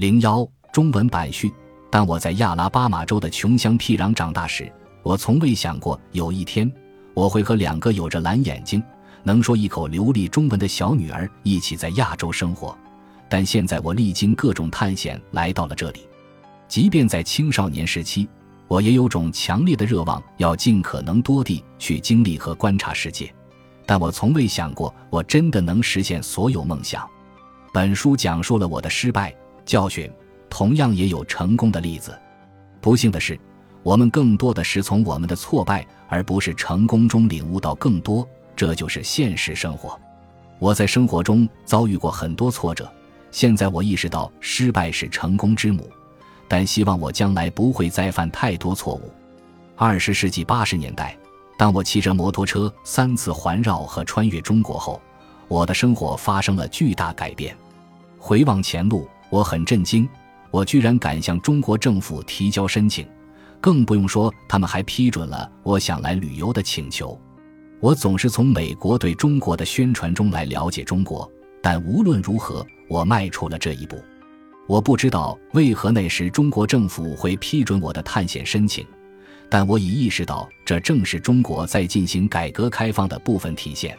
零幺中文版序。当我在亚拉巴马州的穷乡僻壤长大时，我从未想过有一天我会和两个有着蓝眼睛、能说一口流利中文的小女儿一起在亚洲生活。但现在我历经各种探险来到了这里，即便在青少年时期，我也有种强烈的热望，要尽可能多地去经历和观察世界。但我从未想过，我真的能实现所有梦想。本书讲述了我的失败教训。同样也有成功的例子。不幸的是，我们更多的是从我们的挫败，而不是成功中领悟到更多。这就是现实生活。我在生活中遭遇过很多挫折，现在我意识到失败是成功之母，但希望我将来不会再犯太多错误。二十世纪八十年代，当我骑着摩托车三次环绕和穿越中国后，我的生活发生了巨大改变。回望前路，我很震惊。我居然敢向中国政府提交申请，更不用说他们还批准了我想来旅游的请求。我总是从美国对中国的宣传中来了解中国，但无论如何，我迈出了这一步。我不知道为何那时中国政府会批准我的探险申请，但我已意识到这正是中国在进行改革开放的部分体现。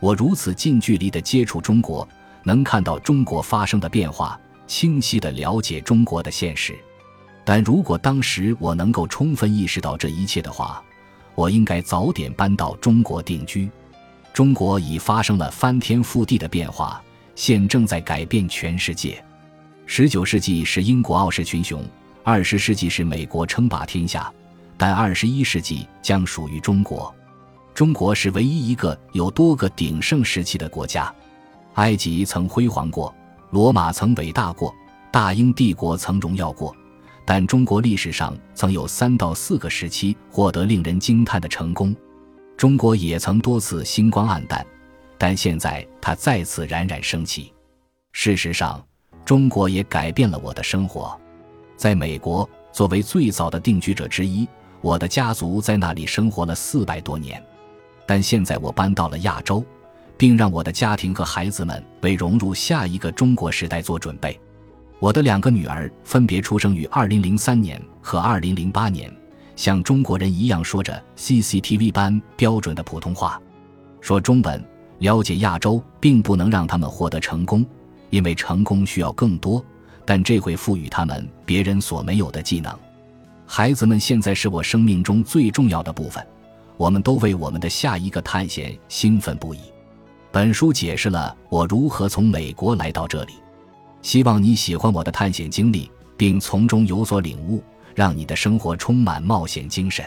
我如此近距离地接触中国，能看到中国发生的变化。清晰地了解中国的现实，但如果当时我能够充分意识到这一切的话，我应该早点搬到中国定居。中国已发生了翻天覆地的变化，现正在改变全世界。十九世纪是英国傲视群雄，二十世纪是美国称霸天下，但二十一世纪将属于中国。中国是唯一一个有多个鼎盛时期的国家。埃及曾辉煌过。罗马曾伟大过，大英帝国曾荣耀过，但中国历史上曾有三到四个时期获得令人惊叹的成功。中国也曾多次星光黯淡，但现在它再次冉冉升起。事实上，中国也改变了我的生活。在美国，作为最早的定居者之一，我的家族在那里生活了四百多年。但现在我搬到了亚洲。并让我的家庭和孩子们为融入下一个中国时代做准备。我的两个女儿分别出生于2003年和2008年，像中国人一样说着 CCTV 般标准的普通话，说中文。了解亚洲并不能让他们获得成功，因为成功需要更多，但这会赋予他们别人所没有的技能。孩子们现在是我生命中最重要的部分，我们都为我们的下一个探险兴奋不已。本书解释了我如何从美国来到这里，希望你喜欢我的探险经历，并从中有所领悟，让你的生活充满冒险精神。